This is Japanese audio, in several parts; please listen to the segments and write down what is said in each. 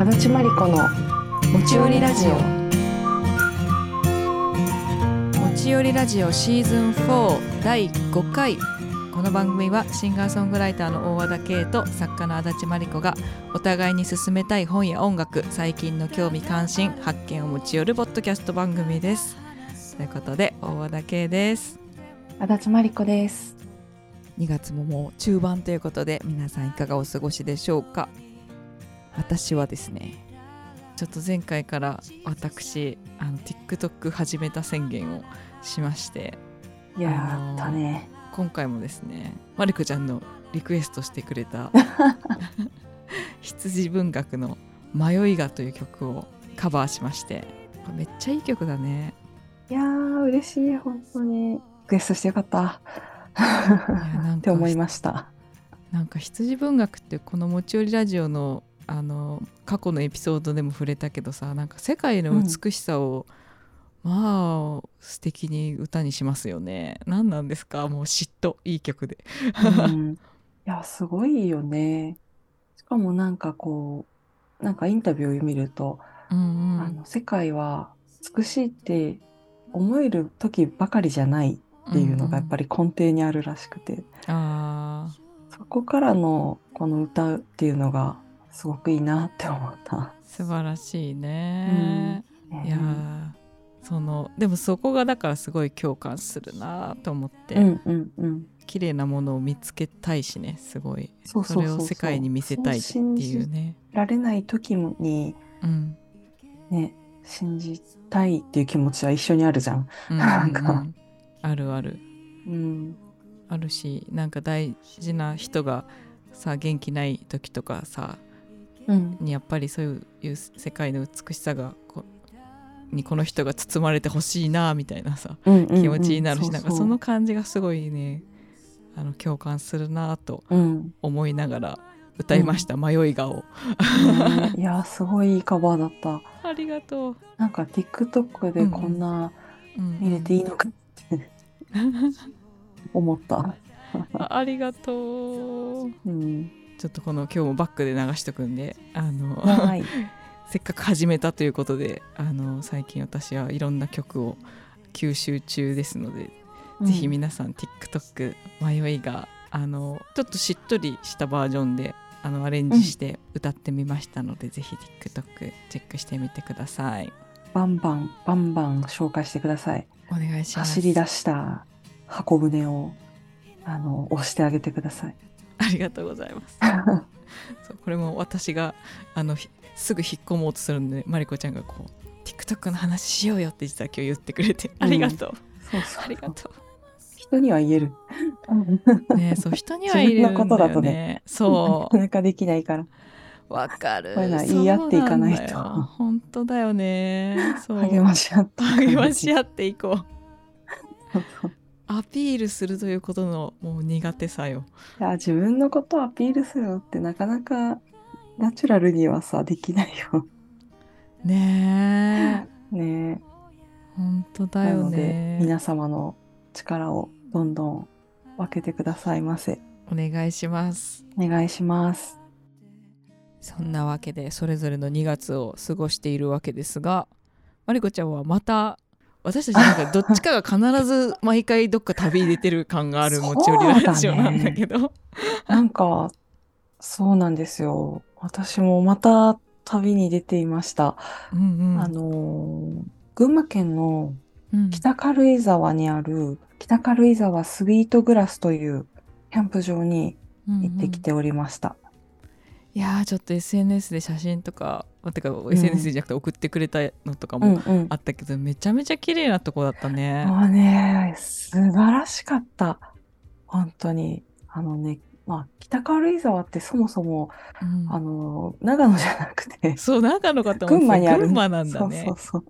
足立真理子の持ち寄りラジオ。持ち寄りラジオシーズン4第5回。この番組はシンガーソングライターの大和田圭と作家の足立真理子がお互いに進めたい本や音楽最近の興味関心発見を持ち寄るポッドキャスト番組です。ということで大和田圭です。足立真理子です。2月ももう中盤ということで皆さんいかがお過ごしでしょうか？私はですねちょっと前回から私あの TikTok 始めた宣言をしましてやったね。今回もですねまりこちゃんのリクエストしてくれた 羊文学の「迷いが」という曲をカバーしましてめっちゃいい曲だね。いやー嬉しい本当に。リクエストしてよかった。って思いました。なんか羊文学ってこの持ち寄りラジオのあの過去のエピソードでも触れたけどさなんか世界の美しさを、まあ素敵に歌にしますよね。何なんですか？もう嫉妬。いい曲で。うん、いやすごいよね。しかもなんかこうなんかインタビューを見ると、うんうん。あの世界は美しいって思える時ばかりじゃないっていうのがやっぱり根底にあるらしくて、あそこからのこの歌っていうのがすごくいいなって思った。ー素晴らしいね、ねいやーそのでもそこがだからすごい共感するなと思って、うんうんうん。綺麗なものを見つけたいしねすごいそうそれを世界に見せたいっていうねられない時にうんね信じたいっていう気持ちは一緒にあるじゃん。うんなんかうんあるあるうん。あるしなんか大事な人がさ元気ない時とかさうん。にやっぱりそういう世界の美しさがこにこの人が包まれてほしいなみたいなさうんうんうん。気持ちになるし、なんかうその感じがすごいねあの共感するなとうん。思いながら歌いました「迷い顔。ねいやすごいいいカバーだった。」ありがとう、なんか TikTok でこんなうん。見れていいのかって 思った。あありがとう。うん。ちょっとこの今日もバックで流しとくんであのはい。せっかく始めたということであの最近私はいろんな曲を吸収中ですので、ぜひ皆さん TikTok 迷いがあのちょっとしっとりしたバージョンであのアレンジして歌ってみましたので、ぜひ TikTok チェックしてみてくださいバンバンバンバン紹介してください。お願いします走り出した箱舟をあの押してあげてください。ありがとうございます。そうこれも私があのひすぐ引っ込もうとするんでマリコちゃんがこう TikTok の話しようよって実は今日言ってくれて、ありがとう。そうそう。ありがと人には言える。うねそう 人には言えるんだよね。自分のことだとね。そなかなかできないから。うわかる。こういうのは言い合っていかないと。本当だよね。そう。励まし合って。励まし合っていこうアピールするということのもう苦手さよいや自分のことをアピールするのってなかなかナチュラルにはさできないよ。ねえね本当だなよのでね皆様の力をどんどん分けてくださいませ。お願いしますお願いします。そんなわけでそれぞれの2月を過ごしているわけですがマリコちゃんはまた私たちなんかどっちかが必ず毎回どっか旅に出てる感がある持ち寄りラジオなんだけどなんかそうなんですよ。私もまた旅に出ていました。うんうんあのー群馬県のうん北軽井沢にある北軽井沢スイートグラスというキャンプ場に行ってきておりました。いやーちょっと SNS で写真とかあてか SNS じゃなくて送ってくれたのとかうんもうんあ。ったけど、めちゃめちゃ綺麗なとこだったね。もうね、素晴らしかった。本当に。あのね、まあ、北軽井沢ってそもそも、うんあの、長野じゃなくて、そう長野かと群馬にある。群馬なんだねそうそうそう。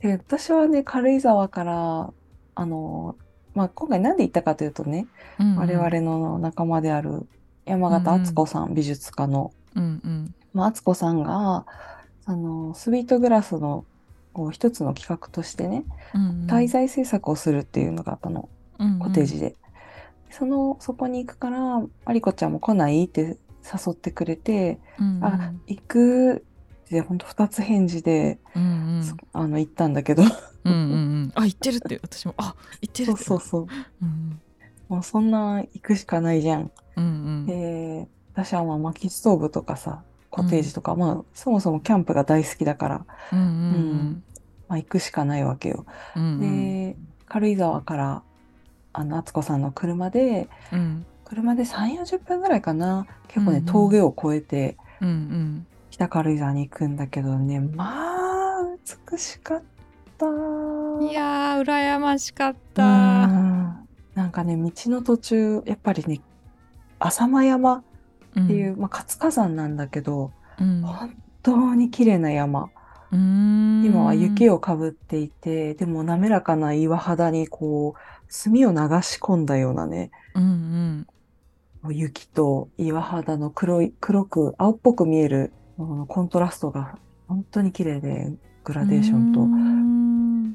で、私はね、軽井沢から、あの、まあ、今回なんで行ったかというとね、うんうん我々の仲間である山形敦子さん、美術家の、うんうんまあ、敦子さんが、あの、スイートグラスのこう一つの企画としてね、うんうん。滞在制作をするっていうのがあったの、コテージで。その、そこに行くから、マリコちゃんも来ないって誘ってくれて、うんうん。あ、行くってほんと2つ返事で、うんうん。あの行ったんだけど、うんうんうん。あ行ってるって私も。あ行ってるって。そうそうそう。うん。もうそんな行くしかないじゃん。うんうん。で、私はまあ薪ストーブとかさ、コテージとか、まあそもそもキャンプが大好きだから、うんうんまあ行くしかないわけよ。うんうん。で、軽井沢から、あの、敦子さんの車で、うん。車で3、40分ぐらいかな。結構ね、うんうん。峠を越えて、うんうん。北軽井沢に行くんだけどね、まあ、美しかった。いやー羨ましかっうたん。なんかね、道の途中、やっぱりね、浅間山っっていう、まあ、活火山なんだけど、うん本当に綺麗な山。うん今は雪ををかぶっていて、でも滑らかな岩肌にこう、炭を流し込んだようなね、うん雪と岩肌の黒い、黒く、青っぽく見える、コントラストが本当に綺麗で、グうんラデーションと。うん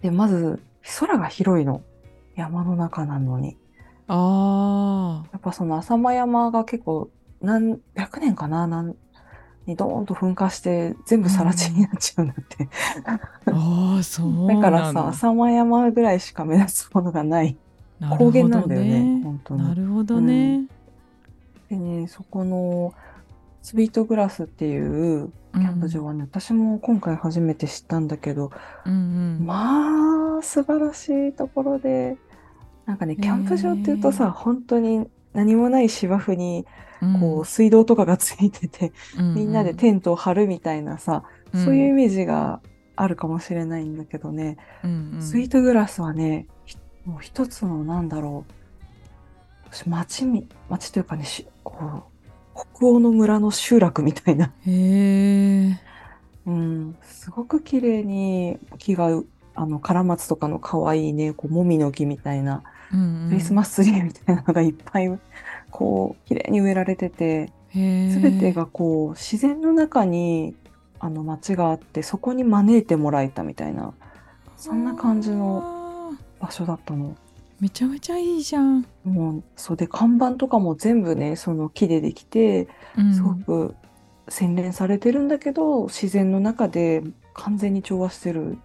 で、まず、空が広いの。山の中なのに。あやっぱその浅間山が結構、何百年かな？何にドーンと噴火して、全部更地になっちゃうんだって。ーあーそうだ。からさ、浅間山ぐらいしか目立つものがない。高原なんだよね、本当に。なるほどね。でね、そこのスビートグラスっていうキャンプ場はね、私も今回初めて知ったんだけど、うんうん。まあ、素晴らしいところで、なんかね、キャンプ場っていうとさ、へー本当に何もない芝生に、うん。こう、水道とかがついてて、うんみんなでテントを張るみたいなさ、うん。そういうイメージがあるかもしれないんだけどね、うんうん。スイートグラスはね、ひもう一つのなんだろう、私町み、町というかね、しこう、北欧の村の集落みたいな、へえうん、すごく綺麗に木が、あの、カラマツとかの可愛いね、こう、もみの木みたいな、クリスマスツリーみたいなのがいっぱい、こう、綺麗に植えられてて、スすべてがこう、自然の中に、あの、町があって、そこに招いてもらえたみたいな、そんな感じの場所だったの。めちゃめちゃいいじゃん、もう、そうで、看板とかも全部ね、その木でできて、うんすごく洗練されてるんだけど、自然の中で完全に調和してる。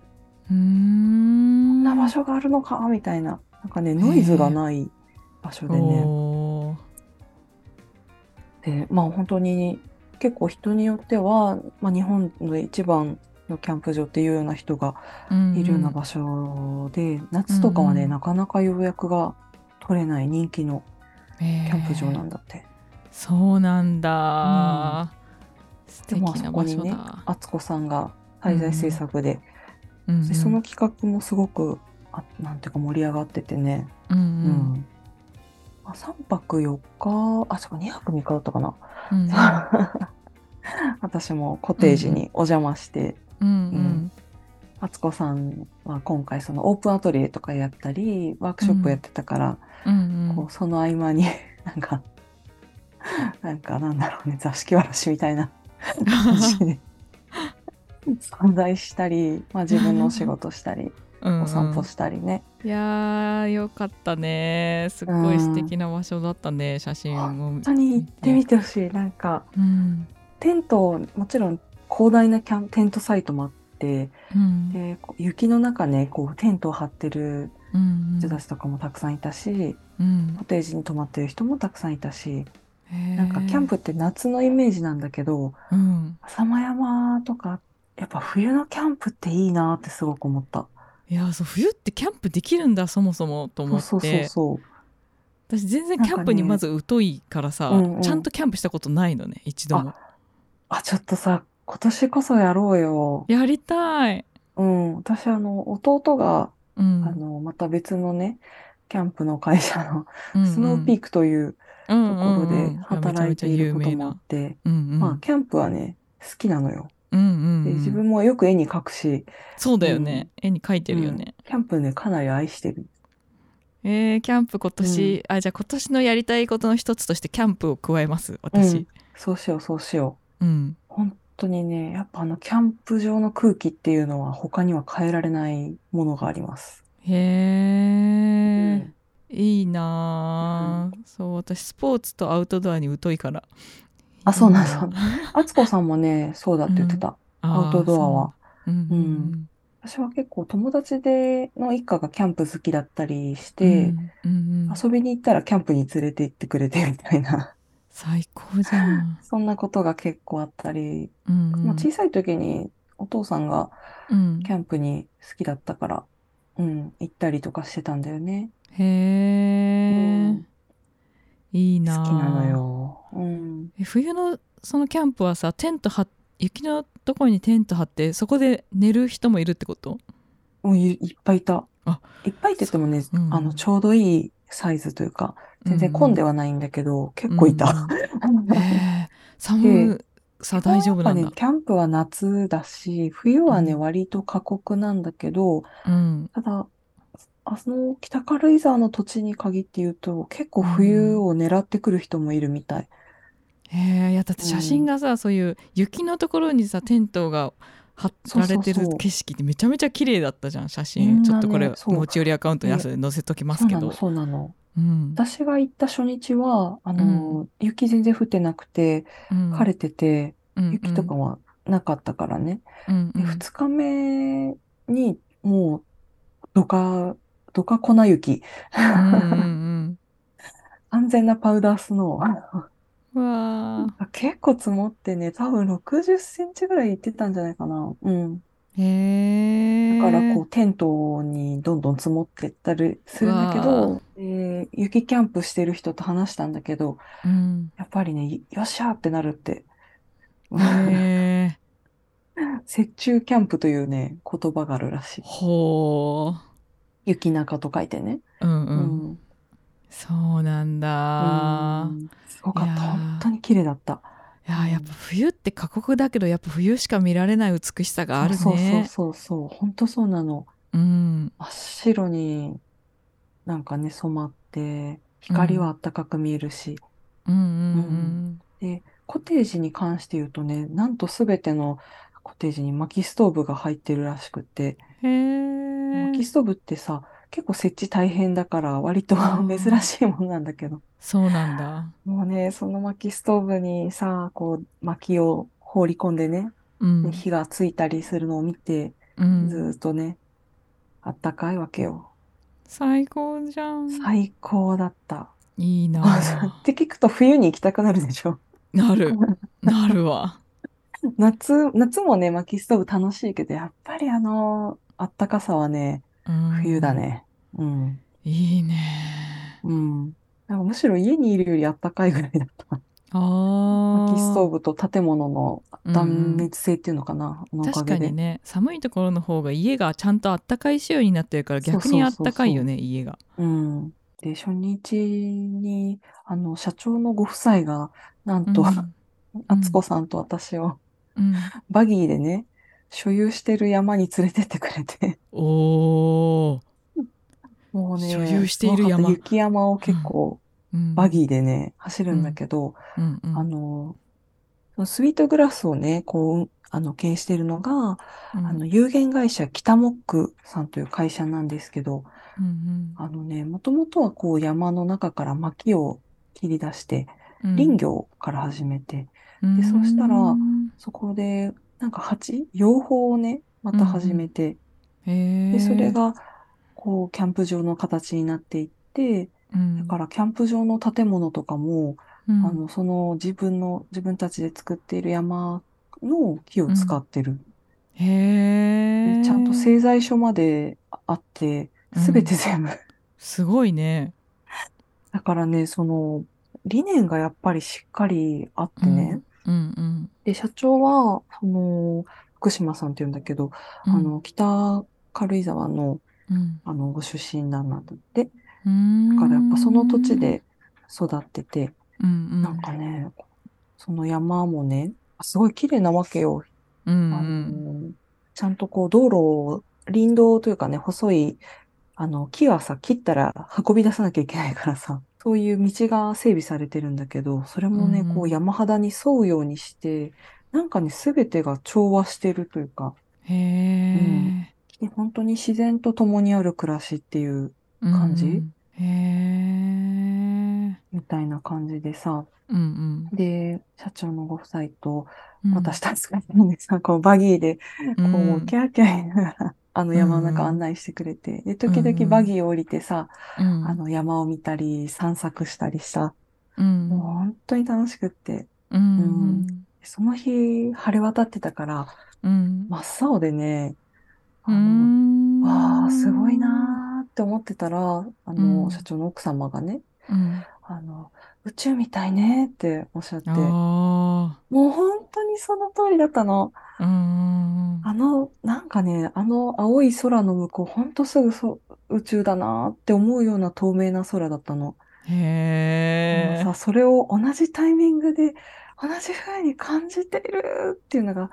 うーんこんな場所があるのかみたいな。なんかね、ノイズがない場所でね。で、まあ本当に結構人によっては、まあ日本の一番のキャンプ場っていうような人がうんいるような場所で、夏とかはね、うんうん。なかなか予約が取れない人気のキャンプ場なんだって。そうなんだ、素で、まあ敵な場そこにね敦子さんが滞在制作で、うんうん。でその企画もすごくあなんていうか盛り上がっててね、うんうん。まあ、3泊4日？あそうか2泊3日だったかな、うんうん。私もコテージにお邪魔して、うんうん。敦子さんは今回そのオープンアトリエとかやったりワークショップやってたから、うんうん。こうその合間に なんかなんかなんだろうね座敷わらしみたいな 感じで。存在したり、まあ、自分のお仕事したり。うんうんお散歩したりね、いやーよかったね。すっごい素敵な場所だったね、写真も本当に行ってみてほしいなんか。うん。テントもちろん広大なキャンテントサイトもあってうん。で雪の中ねこうテントを張ってるうん人たちとかもたくさんいたし、うん。コテージに泊まってる人もたくさんいたしなんかキャンプって夏のイメージなんだけどうん。浅間山とかやっぱ冬のキャンプっていいなってすごく思った。いやそう冬ってキャンプできるんだそもそもと思って。そうそうそう。私全然キャンプにまず疎いからさ、うんうん。ちゃんとキャンプしたことないのね一度も。あちょっとさ今年こそやろうよ。やりたい、うん。私あの弟がうん、あの、また別のね、キャンプの会社のうんうん。スノーピークというとところで働いていることもあって、うんうんまあ、キャンプはね、好きなのよ。うんうん自分もよく絵に描くし、そうだよね、絵に描いてるよね、うん。キャンプね、かなり愛してる。えー、キャンプ今年、あじゃあ今年のやりたいことの一つとしてキャンプを加えます私。そうしよう、そうしよう。うん、本当にね、やっぱあの、キャンプ場の空気っていうのは他には変えられないものがあります。へえ、うん。いいな、うん、そう私スポーツとアウトドアに疎いからあそうなんです敦子さんもねそうだって言ってた、うん、アウトドアは。う、うん、うん、私は結構友達での一家がキャンプ好きだったりして、うんうん、遊びに行ったらキャンプに連れて行ってくれてみたいな。最高じゃん。そんなことが結構あったり、うんうん、まあ、小さい時にお父さんがキャンプに好きだったから、うん、行ったりとかしてたんだよね。へえ、うん、いいな好きなのよ。うん、え冬のそのキャンプはさテント張雪のところにテント張ってそこで寝る人もいるってこと？もういっぱいいた。あいっぱいって言ってもね、うん、あのちょうどいいサイズというか全然混んではないんだけど、うん、結構いた。うん、寒さ大丈夫なんだ。ね、キャンプは夏だし、冬はね、割と過酷なんだけど、うん、ただ、あの北軽井沢の土地に限って言うと、結構冬を狙ってくる人もいるみたい。へえ、いや、だって写真がさ、うん、そういう雪のところにさ、テントが貼られてる景色ってめちゃめちゃ綺麗だったじゃん、写真。ね、ちょっとこれ、持ち寄りアカウントに載せときますけど。そうなの。うん、私が行った初日は、あの、うん、雪全然降ってなくて、晴れてて、雪とかはなかったからね。うんうん、2日目にもう、どか、どか粉雪。安全なパウダースノー。わ結構積もってね、多分60センチぐらい行ってたんじゃないかな。うん。へだからこうテントにどんどん積もってったりするんだけど、えー、雪キャンプしてる人と話したんだけど、うん、やっぱりね、よっしゃーってなるって。へ 雪中キャンプというね、言葉があるらしい。ほう。雪中と書いてね。うんうん。うん、そうなんだ。すごかった。本当に綺麗だった。いややっぱ冬って過酷だけどやっぱ冬しか見られない美しさがあるね。そうそうそうそう本当そうなの。うん、真っ白になんかね染まって光はあったかく見えるし。うんうんうん、でコテージに関して言うとねなんと全てのコテージに薪ストーブが入ってるらしくて。薪ストーブってさ結構設置大変だから割と 珍しいものなんだけど。そうなんだ。もうね、その薪ストーブにさ、こう薪を放り込んでね、うん、火がついたりするのを見て、うん、ずっとね、あったかいわけよ。最高じゃん。最高だった。いいな って聞くと冬に行きたくなるでしょ。なる。なるわ。夏、夏もね、薪ストーブ楽しいけど、やっぱりあの、あったかさはね、冬だね。うん。いいね。うん。なんかむしろ家にいるよりあったかいぐらいだった。あ薪ストーブと建物の断熱性っていうのかな、うん、確かにね寒いところの方が家がちゃんとあったかい仕様になってるから逆にあったかいよね家が。うん、で初日にあの社長のご夫妻がなんと、敦、子、さんと私を、うん、バギーでね所有してる山に連れてってくれて。おー。もうね、所有している山。雪山を結構、バギーでね、走るんだけど、うん。うん、あの、スイートグラスをね、こう、あの、経営しているのが、うん、あの、有限会社北モックさんという会社なんですけど、うんうん、あのね、もともとはこう山の中から薪を切り出して、林業から始めて、うん、で、そしたら、そこでなんか蜂？養蜂をね、また始めて、うんで、それが、こう、キャンプ場の形になっていって、うん、だからキャンプ場の建物とかも、うん、あの、その自分の、自分たちで作っている山の木を使ってる。へえ。ちゃんと製材所まであって、すべて全部、すごいね。だからね、その、理念がやっぱりしっかりあってね、うんうん。で、社長は、その、福島さんって言うんだけど、うん、あの、北軽井沢の、うん、あの、ご出身なんだって。だからやっぱその土地で育ってて、うんうん、なんかね、その山もね、すごい綺麗なわけよ。うんうん、あのちゃんとこう道路を、林道というかね、細い、あの、木はさ、切ったら運び出さなきゃいけないからさ、そういう道が整備されてるんだけど、それもね、こう山肌に沿うようにして、なんかね、すべてが調和してるというか、へえ、うん、本当に自然と共にある暮らしっていう感じ。みたいな感じでさ、うんで、社長のご夫妻とうん。私たちがでさ、こうバギーで、こうん。う、キャーキャー言いながら、あの山の中案内してくれて、で、時々バギーを降りてさ、うん、あの山を見たり、散策したりした。うん、もう本当に楽しくって、うん、その日晴れ渡ってたから、うん、真っ青でね、あうの、ん、わあ、すごいなーって思ってたら、あうの、ん。社長の奥様がね、うん。あの、宇宙みたいねっておっしゃって、あもう本当にその通りだったの。あ、の、なんかね、あの青い空の向こう、ほんとすぐそ宇宙だなって思うような透明な空だったの。へえさ、。それを同じタイミングで、同じ風に感じているっていうのが、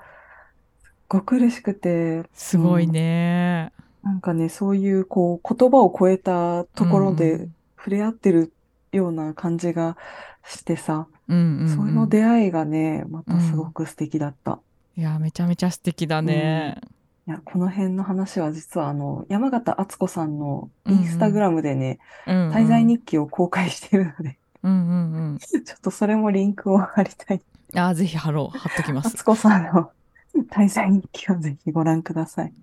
すっごく嬉しくて、すごいね。なんかね、そういう、こう、言葉を超えたところうでん触れ合ってるような感じがしてさ、うん、うん、その出会いがね、またすごく素敵だった。いや、めちゃめちゃ素敵だね。いや、この辺の話は実はあの、山形敦子さんのインスタグラムでね、うん、うん滞在日記を公開しているので、うん、うん、ちょっとそれもリンクを貼りたい。うん。あー、ぜひ貼ろう、貼っときます。敦子さんの 滞在日記をぜひご覧ください。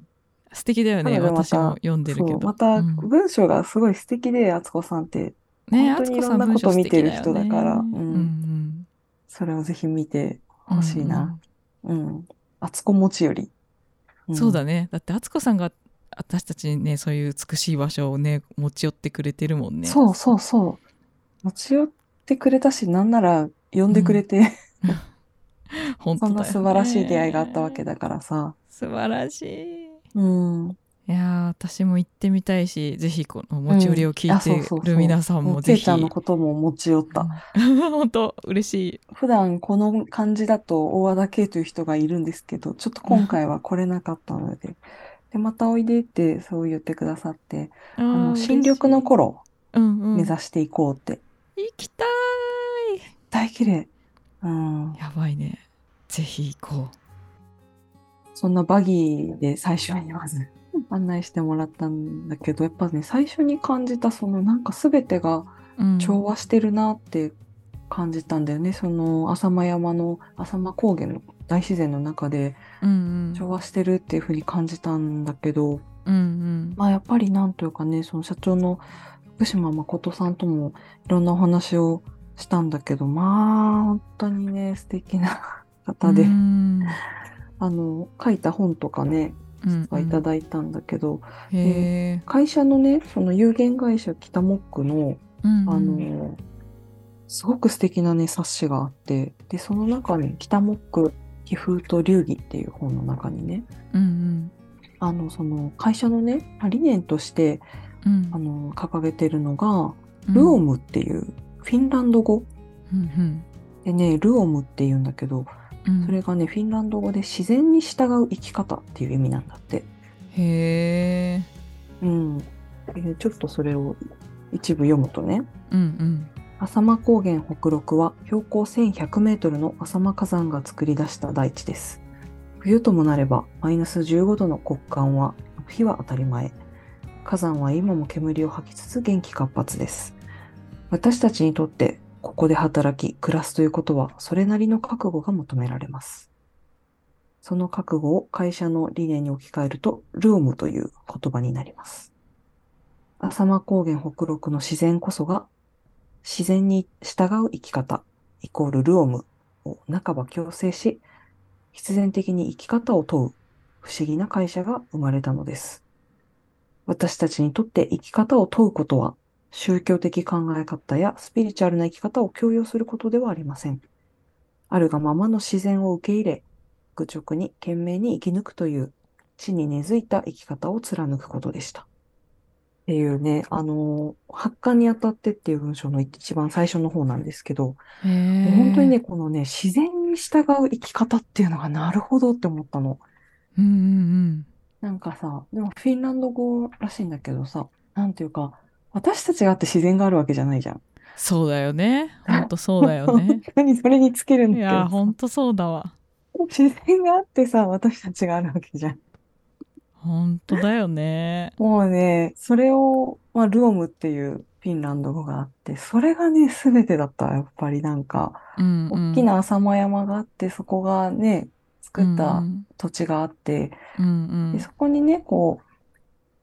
素敵だよね。私も読んでるけど。またうん文章がすごい素敵で、敦子さんって、ね、本当にいろんなこと見てる人だからうんうんそれをぜひ見てうんほしいな。うん。敦子持ちより。うんそうだね。だって敦子さんが私たちにね、そういう美しい場所をね、持ち寄ってくれてるもんね。そうそうそう。持ち寄ってくれたし、なんなら呼んでくれて、本当だよねそんな素晴らしい出会いがあったわけだからさ。素晴らしい。うん。いやー私も行ってみたいしぜひこの持ち寄りを聞いてそうそうそう。る皆さんもぜひ。けいちゃんのことも持ち寄った。うん。本当嬉しい。普段この感じだと大和田圭という人がいるんですけど、ちょっと今回は来れなかったので、で、またおいでってそう言ってくださって、ああの、ー新緑の頃うんうん。目指していこうって。行きたい。大綺麗。うん。やばいね。ぜひ行こそんなバギーで最初にまず案内してもらったんだけど、やっぱね、最初に感じたそのなんか全てがう、うん、調和してるなって感じたんだよね。その浅間山の浅間高原の大自然の中でうんうん。調和してるっていう風に感じたんだけど、うんうん。まあやっぱりなんというかね、その社長の福島誠さんともいろんなお話をしたんだけど、まあ本当にね、素敵な方で、うん。あの、書いた本とかね、うんいただいたん。だけど、へえ会社のね、その有限会社北モックの、うんうん。あの、すごく素敵なね、冊子があって、で、その中に北モック、気風と流儀っていう本の中にね、うんあの、その会社のね、理念として、うん。あの、掲げてるのが、うん。ルオムっていうフィンランド語。うん。でね、ルオムっていうんだけど、うんそれがね、フィンランド語で自然に従う生き方っていう意味なんだって。へえうん。でちょっとそれを一部読むとね、うんうん浅間高原北麓は標高1100メートルの浅間火山が作り出した大地です。冬ともなればマイナス15度の極寒は火は当たり前。火山は今も煙を吐きつつ元気活発です。私たちにとってここで働き暮らすということはそれなりの覚悟が求められます。その覚悟を会社の理念に置き換えるとルームという言葉になります。浅間高原北麓の自然こそが自然に従う生き方イコールルオムを半ば強制し、必然的に生き方を問う不思議な会社が生まれたのです。私たちにとって生き方を問うことは、宗教的考え方やスピリチュアルな生き方を強要することではありません。あるがままの自然を受け入れ、愚直に懸命に生き抜くという地に根付いた生き方を貫くことでした。っていうね、あの、発刊にあたってっていう文章の一番最初の方なんですけど、本当にね、このね、自然に従う生き方っていうのがなるほどって思ったの。うんうんなんかさ、でもフィンランド語らしいんだけどさ、なんていうか、私たちがあって自然があるわけじゃないじゃん。そうだよね。ほんとそうだよね。本当にそれにつけるんだいけどさやほんとそうだわ。自然があってさ、私たちがあるわけじゃん。ほんとだよね。もうね、それを、まあ、ルオムっていうフィンランド語があって、それがね、すべてだった。やっぱり。なんか、うん大きな浅間山があって、そこがね、作った土地があって、うん。でそこにね、こう、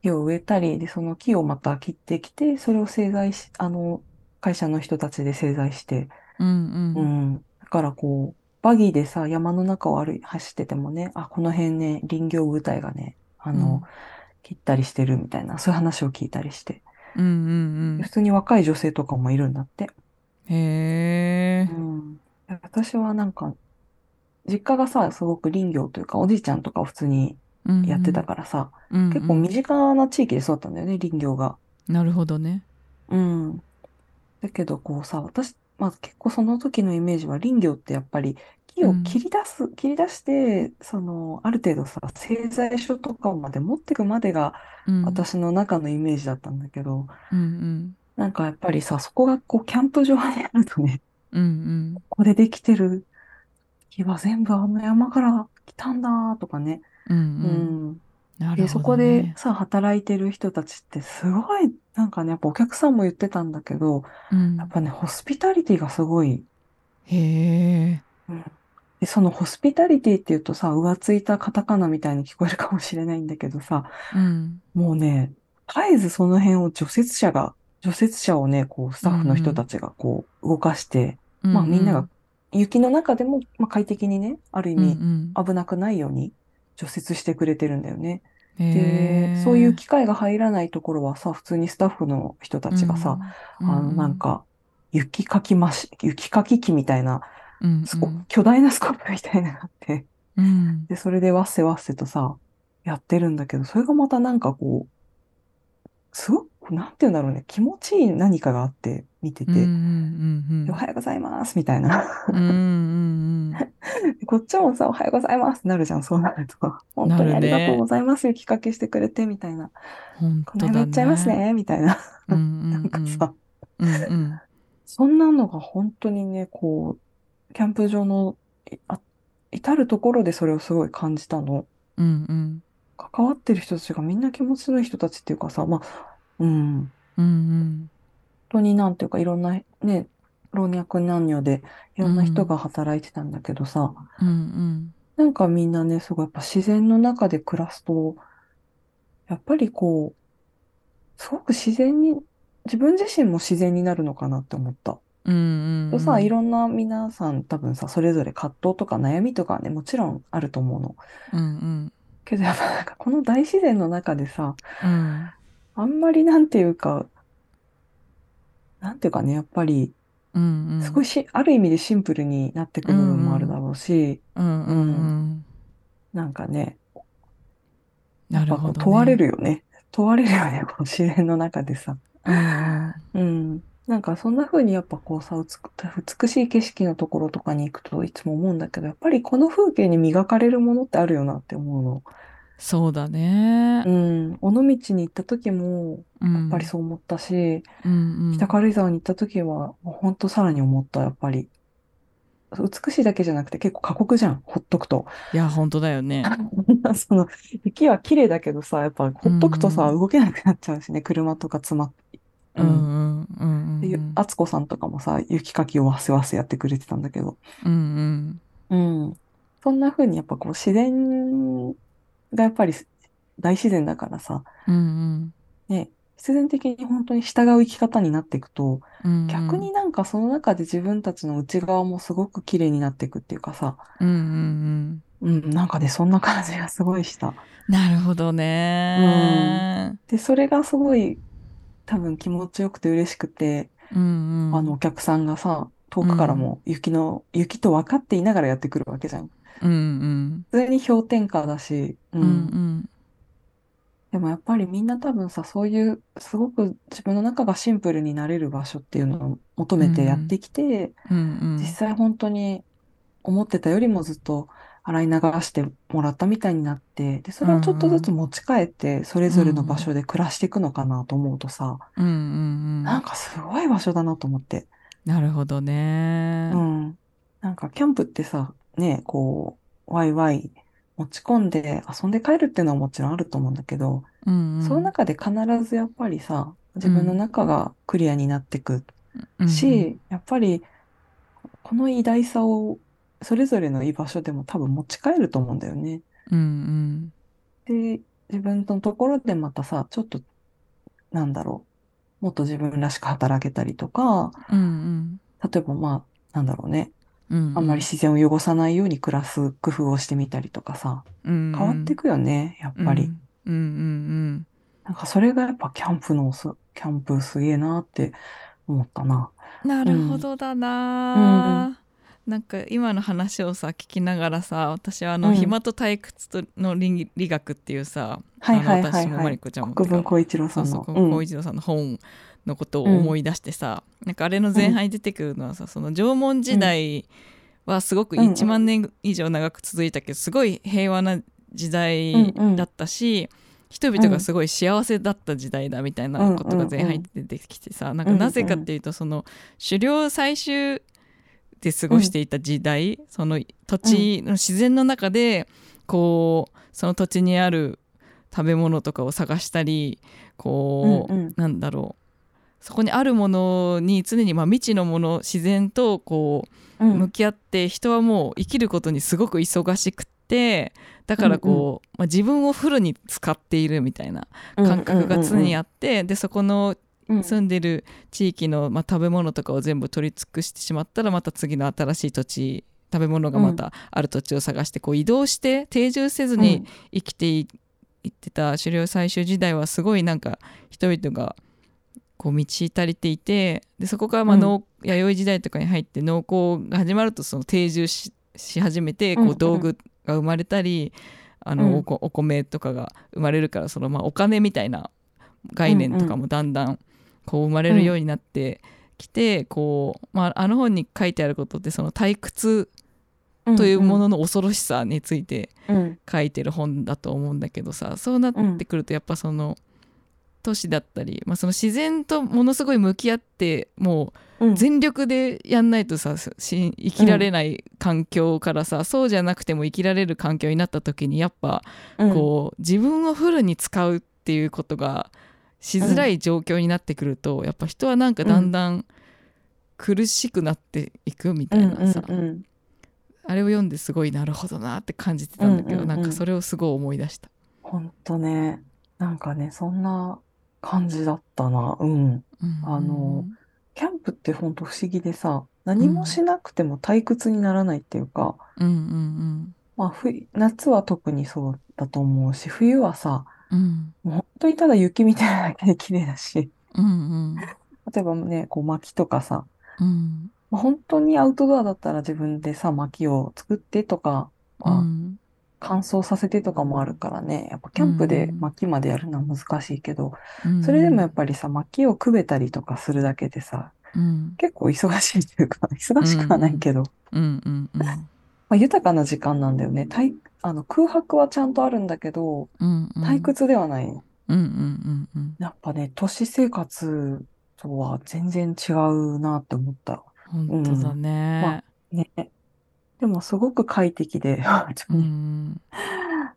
木を植えたり、で、その木をまた切ってきて、それを製材し、あの、会社の人たちで製材して、うんうん。だからこう、バギーでさ、山の中を歩い、走っててもね、あ、この辺ね、林業部隊がね、あの、切ったりしてるみたいな、そういう話を聞いたりして。うんうんうん。普通に若い女性とかもいるんだって。へえ。うん。私はなんか、実家がさ、すごく林業というか、おじいちゃんとかを普通にやってたからさ、うんうん、結構身近な地域で育ったんだよね、林業が。なるほどね。うん。だけどこうさ、私、まあ結構その時のイメージは林業ってやっぱり木を切り出す、うん、切り出して、その、ある程度さ、製材所とかまで持ってくまでが私の中のイメージだったんだけど、うんうん、なんかやっぱりさ、そこがこう、キャンプ場にあるとね、うんうん、ここでできてる木は全部あの山から来たんだとかね、うんうん。うん、でそこでさ、働いてる人たちってすごい、なんかね、やっぱお客さんも言ってたんだけど、うん、やっぱね、ホスピタリティがすごい。へえ。うん、でそのホスピタリティっていうとさ、浮ついたカタカナみたいに聞こえるかもしれないんだけどさ、うん、もうね、絶えずその辺を除雪車が、除雪車をね、こう、スタッフの人たちがこう、動かして、うんまあみんなが雪の中でも、まあ、快適にね、ある意味危なくないように除雪してくれてるんだよね。で、そういう機械が入らないところはさ、普通にスタッフの人たちがさ、うん、あの、なんか、雪かきまし、雪かき機みたいな、うんうん、巨大なスコープみたいなのがあって、うん、で、それでわっせわっせとさ、やってるんだけど、それがまたなんかこう、すごく、なんて言うんだろうね、気持ちいい何かがあって、見てて、うんうんうん、おはようございますみたいなうんうん、こっちもさ、おはようございますってなるじゃん、そうなると。本当にありがとうございます、雪かきしてくれて、みたいな。本当だ、ね、この辺めっちゃいますね、みたいな。うんうんうん、なんかさ、うんうん、そんなのが本当にね、こう、キャンプ場のあ至るところでそれをすごい感じたの。うんうん、関わってる人たちがみんな気持ちのいい人たちっていうかさ、まあ、うん。うんうん当になんていうかいろんなね、老若男女でいろんな人が働いてたんだけどさ、うんうん、なんかみんなね、すごいやっぱ自然の中で暮らすと、やっぱりこう、すごく自然に、自分自身も自然になるのかなって思った。うんうんうん、さ、いろんな皆さん多分さ、それぞれ葛藤とか悩みとかね、もちろんあると思うの。うんうん、けどやっぱなんかこの大自然の中でさ、うん、あんまりなんていうか、なんていうかね、やっぱり、うんうん、すごいし、ある意味でシンプルになってく部分もあるだろうし、うんうんうんなんかね、なるほど、ね、問われるよね。問われるよね、この自然の中でさ。うんうん。なんかそんな風にやっぱこうさ、美しい景色のところとかに行くといつも思うんだけど、やっぱりこの風景に磨かれるものってあるよなって思うの。そうだね。うん。尾道に行った時も、やっぱりそう思ったし、うんうん、北軽井沢に行った時は、本当さらに思った、やっぱり。美しいだけじゃなくて結構過酷じゃん、ほっとくと。いや、本当だよね。その、雪は綺麗だけどさ、やっぱほっとくとさ、動けなくなっちゃうしね、車とか詰まって。うんうんうんうん、敦子さんとかもさ、雪かきをわせわせやってくれてたんだけど。うんうん。うん。そんな風にやっぱこう自然がやっぱり大自然だからさ、うんうん、ね、必然的に本当に従う生き方になっていくと、うんうん、逆になんかその中で自分たちの内側もすごく綺麗になっていくっていうかさ、うんうんうん、うん、なんかね、そんな感じがすごいした。なるほどね、うん。で、それがすごい多分気持ちよくて嬉しくて、うんうん、あのお客さんがさ、遠くからも雪の、うん、雪と分かっていながらやってくるわけじゃん。うんうん、普通に氷点下だし、うん、うんうんでもやっぱりみんな多分さ、そういうすごく自分の中がシンプルになれる場所っていうのを求めてやってきて、うんうん、実際本当に思ってたよりもずっと洗い流してもらったみたいになって、で、それをちょっとずつ持ち帰って、それぞれの場所で暮らしていくのかなと思うとさ、うんうんうん、なんかすごい場所だなと思って。なるほどね。うん。なんかキャンプってさ、ね、こう、ワイワイ持ち込んで遊んで帰るっていうのはもちろんあると思うんだけど、うんうん、その中で必ずやっぱりさ、自分の中がクリアになってくし、やっぱりこの偉大さをそれぞれの居場所でも多分持ち帰ると思うんだよね。うんうん、で自分のところでまたさちょっとなんだろうもっと自分らしく働けたりとか、うんうん、例えばまあなんだろうね、うんうん、あんまり自然を汚さないように暮らす工夫をしてみたりとかさ、うんうん、変わっていくよねやっぱり。うんうんうん、なんかそれがやっぱキャンプのすキャンプすげえなって思ったな。なるほどだな、うん。なんか今の話をさ聞きながらさ私はあの、うん、暇と退屈との理理学っていうさ、はいはいはい、はい、私もマリコちゃんも国分光一郎さんの。そうそう、一郎さんの本のことを思い出してさ、うん、なんかあれの前半に出てくるのはさ、その縄文時代はすごく1万年以上長く続いたけどすごい平和な時代だったし、人々がすごい幸せだった時代だみたいなことが前半に出てきてさ、なんかなぜかっていうとその狩猟採集で過ごしていた時代、うん、その土地の自然の中でこうその土地にある食べ物とかを探したりこう、なんだろうそこにあるものに常にまあ未知のもの自然とこう向き合って、うん、人はもう生きることにすごく忙しくってだからこう、まあ、自分をフルに使っているみたいな感覚が常にあって、でそこの住んでる地域の、まあ、食べ物とかを全部取り尽くしてしまったらまた次の新しい土地食べ物がまたある土地を探してこう移動して定住せずに生きていってた狩猟採集時代はすごいなんか人々がこう満ち足りていてでそこからまあ農、うん、弥生時代とかに入って農耕が始まるとその定住し始めてこう道具が生まれたり、あのお米とかが生まれるからそのまあお金みたいな概念とかもだんだんこう生まれるようになってきて、うん、こうまあ、あの本に書いてあることってその退屈というものの恐ろしさについて書いてる本だと思うんだけどさそうなってくるとやっぱその都市だったり、まあ、その自然とものすごい向き合ってもう全力でやんないとさ生きられない環境からさ、そうじゃなくても生きられる環境になった時にやっぱこう自分をフルに使うっていうことがしづらい状況になってくると、うん、やっぱ人はなんかだんだん苦しくなっていくみたいなさ、うんうんうん、あれを読んですごいなるほどなって感じてたんだけど、うんうんうん、なんかそれをすごい思い出した。ほんとね。なんかねそんな感じだったな。うん、うん、あのキャンプってほんと不思議でさ何もしなくても退屈にならないっていうか、うん。うんうんまあ、夏は特にそうだと思うし冬はさうん、もう本当にただ雪みたいなだけで綺麗だし、うんうん、例えばね、こう薪とかさ、うん、まあ、本当にアウトドアだったら自分でさ、薪を作ってとか、まあ、乾燥させてとかもあるからね、やっぱキャンプで薪までやるのは難しいけど、うん、それでもやっぱりさ、薪をくべたりとかするだけでさ、うん、結構忙しいというか、忙しくはないけど、まあ、豊かな時間なんだよね。あの空白はちゃんとあるんだけど、うんうん、退屈ではない。やっぱね、都市生活とは全然違うなって思った。本当だね。うん、まあ、ね。でもすごく快適で、うん、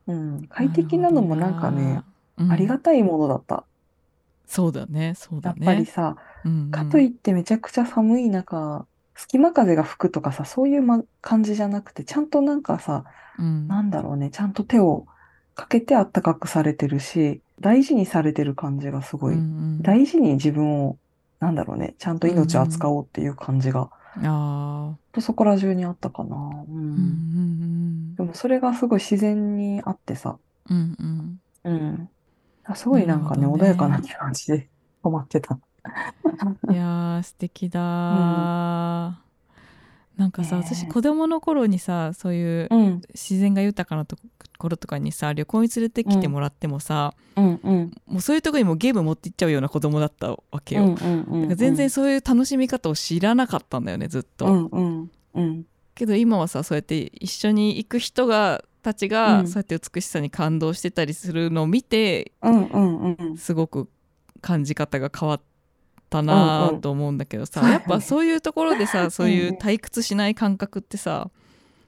うん、快適なのもなんかね、ありがたいものだった。そうだね、そうだね。やっぱりさ、うんうん、かといってめちゃくちゃ寒い中、隙間風が吹くとかさ、そういう、ま、感じじゃなくて、ちゃんとなんかさ、うん、なんだろうね、ちゃんと手をかけてあったかくされてるし、大事にされてる感じがすごい、うんうん、大事に自分を、なんだろうね、ちゃんと命を扱おうっていう感じが、うん、あとそこら中にあったかな。うん。うんうん、でもそれがすごい自然にあってさ、うんうん。うん。すごいなんかね、ね穏やかな感じで止まってた。いやー、素敵だー。なんかさ、ね、私子供の頃にさそういう自然が豊かなところとかにさ旅行に連れてきてもらってもさ、うんうん、もうそういうとこにもゲーム持っていっちゃうような子供だったわけよ、うんうんうん、全然そういう楽しみ方を知らなかったんだよねずっと、うんうんうん、けど今はさそうやって一緒に行く人がたちがそうやって美しさに感動してたりするのを見て、うんうんうん、すごく感じ方が変わって。ったなと思うんだけどさ、うんうん、やっぱそういうところでさそういう退屈しない感覚ってさ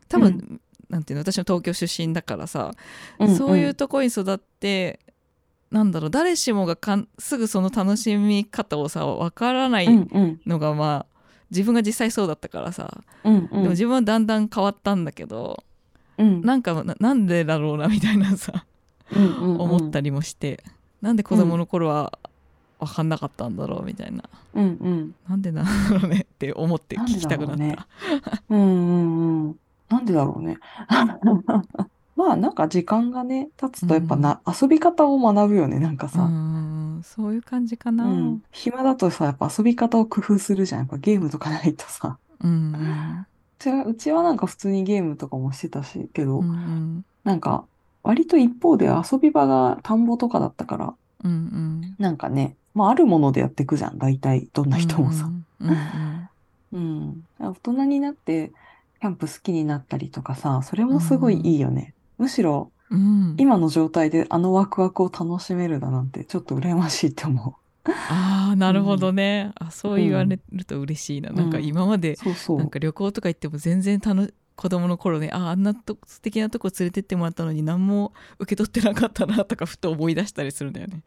多分、うん、なんていうの私も東京出身だからさ、うんうん、そういうとこに育ってなんだろう誰しもがかんすぐその楽しみ方をさ分からないうんうん。のがまあ自分が実際そうだったからさ、うんうん。でも自分はだんだん変わったんだけどうん。なんかななんでだろうなみたいなさうんうんうん。思ったりもして、なんで子供の頃は分かんなかったんだろうみたいな、うんうん。なんでなんだろうねって思って聞きたくなった。なんでだうんうんうん。なんでだろうね。まあなんか時間がね経つとやっぱな、遊び方を学ぶよねなんかうさ、ん。そういう感じかな。ううん。ん、暇だとさやっぱ遊び方を工夫するじゃん。やっぱゲームとかないとさ。うんうちはうちはなんか普通にゲームとかもしてたしけど、うんうん。なんか割と一方で遊び場が田んぼとかだったからうんうん。なんかねまああるものでやっていくじゃん。大体どんな人もさ、うんうんうん、大人になってキャンプ好きになったりとかさそれもすごいいいよね、むしろうん。今の状態であのワクワクを楽しめるだなんてちょっと羨ましいって思ああなるほどね、あそう言われると嬉しいな、ん。なんか今までうそうそう。なんか旅行とか行っても全然楽子供の頃ねああんなと素敵なとこ連れてってもらったのに何も受け取ってなかったなとかふと思い出したりするんだよね。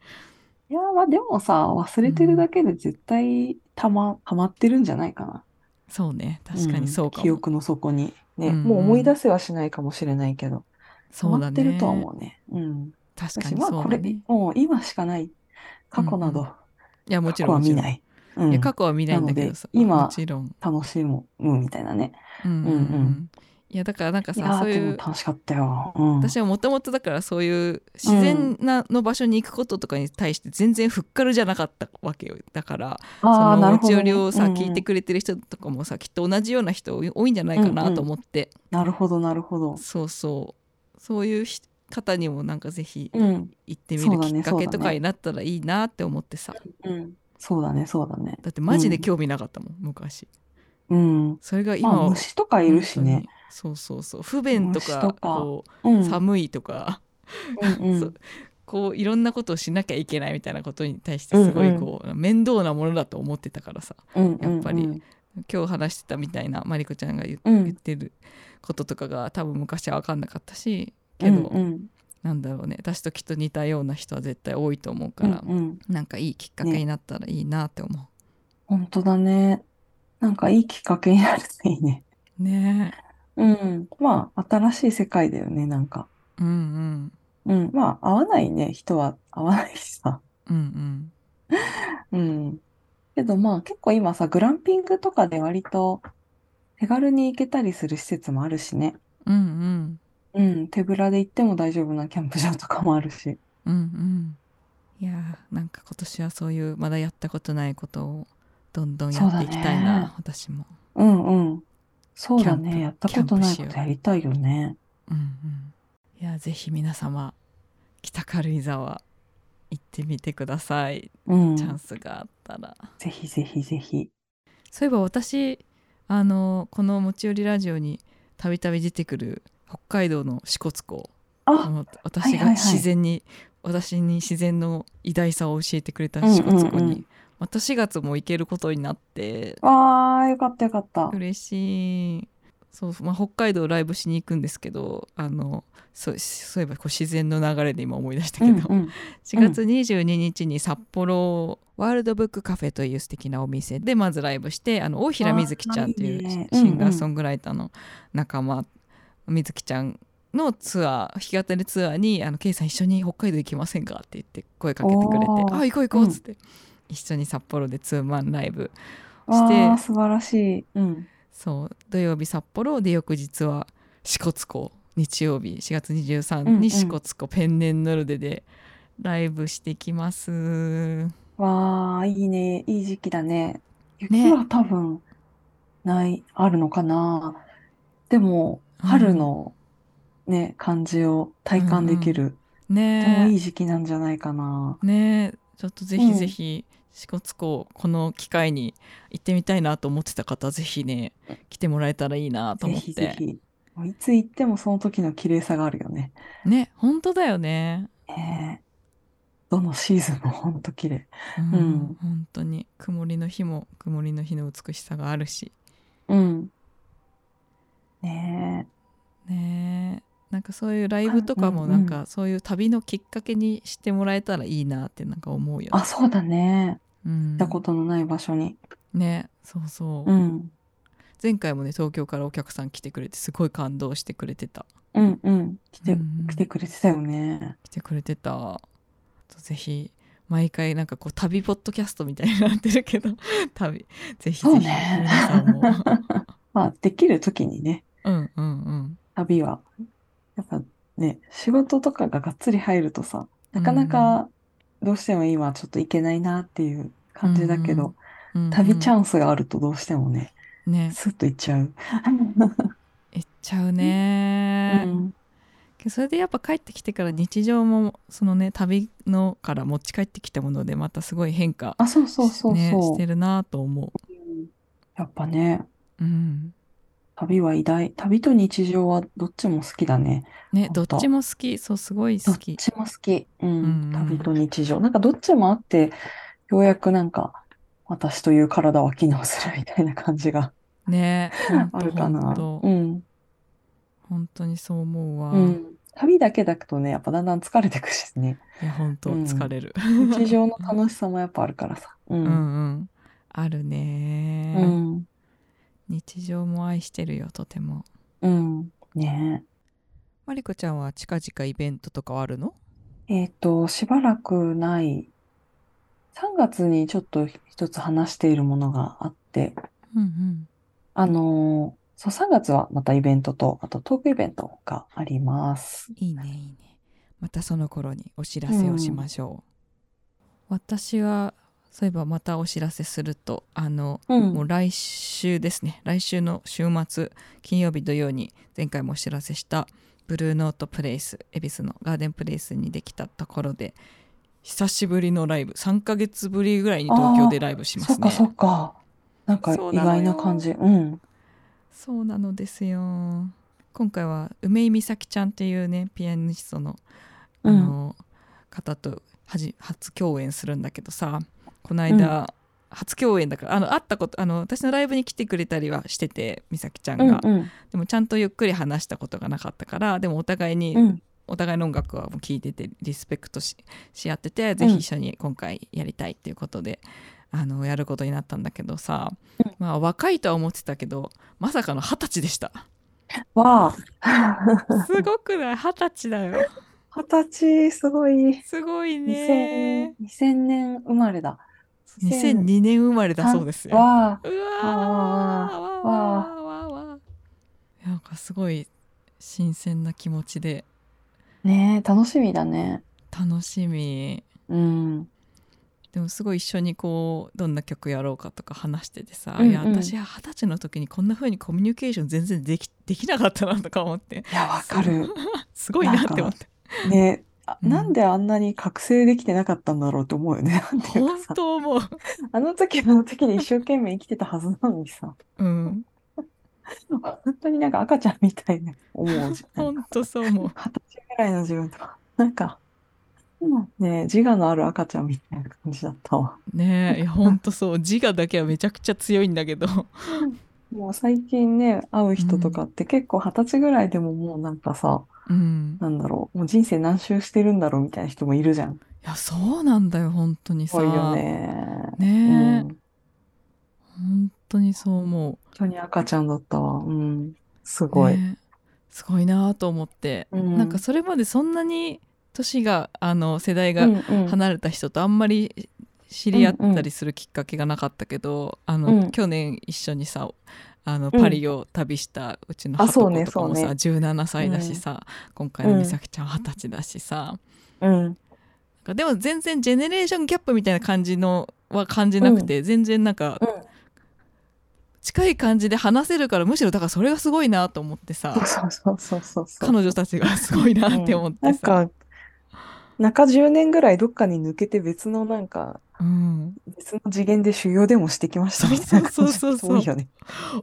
いやまあでもさ忘れてるだけで絶対たまたまってるんじゃないかな。そうね。確かにそうかも、ん記憶の底にね、うん。もう思い出せはしないかもしれないけど。そうだね。溜まってるとは思うね。うん。確かに私まあこれ、そうだね。もう今しかない。過去なうんど、いやもち過去ろんもちろん。は見ない。うん。いや過去は見ないんだけどさ。なので今もちろん、楽しむみたいなね。うんうんうん。うんうんいやだからなんかさそういう楽しかったよ。うん。私はもともとだからそういう自然なの場所に行くこととかに対して全然ふっかるじゃなかったわけよだからその持ち寄りをさ、うんうん聞いてくれてる人とかもさきっと同じような人多いんじゃないかなと思って、なるほど、なるほど。そうそうそういうひ方にもなんかぜひうん。行ってみるきっかけとかになったらいいなって思ってさうん。そうだね、そうだね。だってマジで興味なかったもん、昔うん。それが今まあは虫とかいるしね。そうそうそう。不便とかこうん。う寒いとか、うんうん。こういろんなことをしなきゃいけないみたいなことに対してすごいこう、面倒なものだと思ってたからさ。うんやっぱり。うん今日話してたみたいなマリコちゃんが言,、ってることとかが多分昔は分かんなかったしけど、うんうん。なんだろうね。私ときっと似たような人は絶対多いと思うから、うんうん。なんかいいきっかけになったらいいなって思本当だね。なんかいいきっかけになるといいね。う。ねうん。まあ、新しい世界だよね、なんか。えうんうん。まあ、合わないね、人は合わないしさ。うんうんうん。けどまあ、結構今さ、グランピングとかで割と手軽に行けたりする施設もあるしね。うんうんうん。手ぶらで行っても大丈夫なキャンプ場とかもあるし。うんうんいやーなんか今年はそういうまだやったことないことをどんどんやっていきたいな、ね私も。うんうん。そうだね。やったことないことやりたいよね。うんうん、いやぜひ皆様北軽井沢行ってみてください、うん。チャンスがあったら。ぜひぜひぜひ。そういえば私あのこの「持ち寄りラジオ」にたびたび出てくる北海道の支笏湖。ああ、の私がはいはいはい。自然に、私に自然の偉大さを教えてくれた支笏湖に、うん。うんうんまた4月も行けることになってよかったよかった。嬉しいそう、まあ、北海道ライブしに行くんですけどあのそうそういえばこう自然の流れで今思い出したけど、うんうん。4月22日に札幌ワールドブックカフェという素敵なお店でまずライブしてあの大平瑞希ちゃんというねシンガーソングライターの仲間瑞希ちゃんのツアー弾き語りツアーに「あのケイさん一緒に北海道行きませんか?」って言って声かけてくれてお「ーあ行こう行こう」っつって、一緒に札幌でツーマンライブわー、素晴らしい。うん。そう土曜日札幌で翌日は支笏湖日曜日4月23うんうんに支笏湖ペンネンノルデでライブしてきます。わー、いいね。いい時期だね。ね雪は多分、ない、あるのかな。でも、うん春のね、感じを体感できる。とてもねいい時期なんじゃないかな。えねえちょっとぜひぜひ支笏湖この機会に行ってみたいなと思ってた方ぜひね来てもらえたらいいなとぜ思ってひぜひ。もういつ行ってもその時の綺麗さがあるよね。ね本当だよね。ねえどのシーズンもほんと綺麗。うんうん本当に曇りの日も曇りの日の美しさがあるしうん。ねねえなんかそういうライブとかもなんかそういう旅のきっかけにしてもらえたらいいなってなんか思うよね。あ、そうだね。うん行ったことのない場所に。ねそうそう、うん。前回もね東京からお客さん来てくれてすごい感動してくれてたうんうん。来て、うん来てくれてたよね。来てくれてたぜひ毎回なんかこう旅ポッドキャストみたいになってるけど 旅ぜひぜひ皆さんも まあ、できる時にね、うんうんうん旅は。やっぱね、仕事とかががっつり入るとさ、なかなかどうしても今ちょっと行けないなっていう感じだけど、うん。うん旅チャンスがあるとどうしてもね、ね。スッと行っちゃう。行っちゃうね、それでやっぱ帰ってきてから日常もそのね旅のから持ち帰ってきたものでまたすごい変化あ、そうそうそうね、そう。してるなと思う。んやっぱね、う、うん、旅は偉大。旅と日常はどっちも好きだね。ねどっちも好きそうすごいどっ好きちも好き。うん。うんうん旅と日常。なんかどっちもあって、ようやくなんか、私という体は機能するみたいな感じがね ほんあとるかんとうん。本当にそう思うわ、うん。旅だけだとね、やっぱだんだん疲れてくしね。いや本当うん疲れる、日常の楽しさもやっぱあるからさ。う。うんんうんあるね、うん。日常も愛してるよとてもうん。ねマリコちゃんは近々イベントとかはあるの？え。えっと、しばらくない。3月にちょっと一つ話しているものがあって、うんうんあのーそう、3月はまたイベントと、あとトークイベントがあります。いいねいいねまたその頃にお知らせをしましょう、私はそういえばまたお知らせするとあの、うん。もう来週ですね。来週の週末金曜日土曜に前回もお知らせしたブルーノートプレイス恵比寿のガーデンプレイスにできたところで久しぶりのライブ。3ヶ月ぶりぐらいに東京でライブしますね。そっかそっか。なんか意外な感じ。うん。そうなのですよ。今回は梅井美咲ちゃんっていうねピアニストのあの、方とはじ初共演するんだけどさこの間、初共演だからあの会ったことあの私のライブに来てくれたりはしてて美咲ちゃんが、うんうん。でもちゃんとゆっくり話したことがなかったからでもお互いに、うん。お互いの音楽はもう聴いててリスペクトしし合っててぜひ一緒に今回やりたいっていうことで、あのやることになったんだけどさ、うん。まあ若いとは思ってたけどまさかの二十歳でした。わ すごくない？二十歳だよ。あ、二十歳、すごい。すごいね。2000、2000年生まれだ。2002年生まれだそうですよ。わあ、うわー。わわなんかすごい新鮮な気持ちで。ねえ、楽しみだね。楽しみ。うん。でもすごい一緒にこうどんな曲やろうかとか話しててさ、うんうん。いや私は二十歳の時にこんな風にコミュニケーション全然できできなかったなとか思って。いや、わかる。すごいなって思って。ねあうん。なんであんなに覚醒できてなかったんだろうと思うよね。なんていうか本さ、当思う。あの時はあの時で一生懸命生きてたはずなのにさ、うん。本当になんか赤ちゃんみたいに思うじゃん。本当そう思う。二十歳ぐらいの自分とか、なんか、ね、自我のある赤ちゃんみたいな感じだったわ。ねえいや本当そう。自我だけはめちゃくちゃ強いんだけど。もう最近ね、会う人とかって結構二十歳ぐらいでももうなんかさ、うんなんだろう、もう人生何周してるんだろうみたいな人もいるじゃん。いやそうなんだよ本当にさ多いよね。ねうえ、ん。本当にそう思本当に赤ちゃんだったわ。うん。すうごい。ねえすごいなと思って、うんなんかそれまでそんなに年があの世代がうんうん離れた人とあんまり知り合ったりするきっかけがなかったけど、あのうん去年一緒にさあのうん。パリを旅したうちのハトコとかもさ、そうね。17歳だしさ、今回の美咲ちゃん二十歳だしさ、うん。でも全然ジェネレーションギャップみたいな感じのは感じなくて、全然なんかうん。近い感じで話せるからむしろだからそれがすごいなと思ってさそうそうそうそうそう。彼女たちがすごいなって思ってなんさ、か、中10年ぐらいどっかに抜けて別のなんか、うん、別の次元で修行でもしてきましたみたいなそう感じそうそう。多いよね。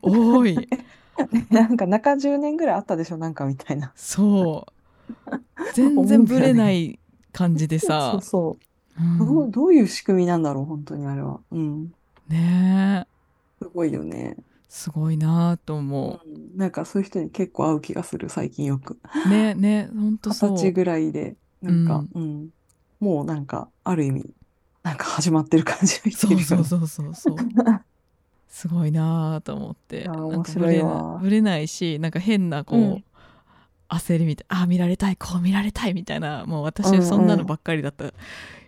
多い。なんか中10年ぐらいあったでしょなんかみたいな。そう。全然ブレない感じでさ。そうそうう。ん。どう。どういう仕組みなんだろう本当にあれは。うん。ねえ。すごいよね。すごいなと思う、うん、なんかそういう人に結構合う気がする最近よく。ねね本当そう。二十歳ぐらいでなんか、うん、うん、もうなんかある意味なんか始まってる感じがしてるそうそうそうそう すごいなと思って。面白いわ。ぶれないしなんか変なこう、うん。焦りみたいあ見られたいこう見られたいみたいなもう私そんなのばっかりだった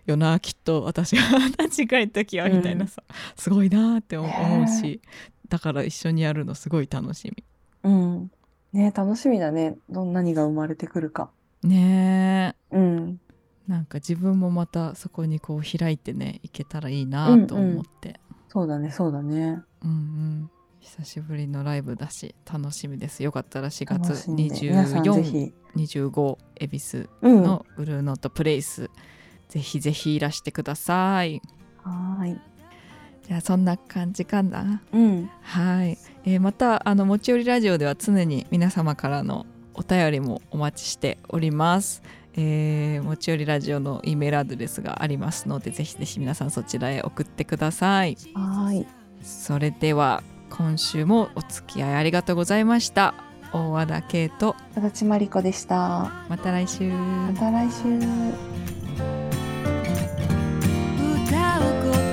よな、うんうん、きっと私が。二十歳帰った時はみたいなさ、うん、すごいなって思うし、だから一緒にやるのすごい楽しみ。うん。ね楽しみだね。どん何が生まれてくるか。ねえ。うんなんか自分もまたそこにこう開いてねいけたらいいなと思って、うんうん、そうだねそうだね。うんうん。久しぶりのライブだし楽しみです。よかったら4月2425恵比寿のブルーノートプレイス、うん、ぜひぜひいらしてください。はい。じゃあそんな感じかな、うん、はい、えー、またあの持ち寄りラジオでは常に皆様からのお便りもお待ちしておりますえー、持ち寄りラジオのイメールアドレスがありますのでぜひぜひ皆さんそちらへ送ってください。はいそれでは今週もお付き合いありがとうございました。大和田圭と足立真理子でした。また来週。また来週。歌う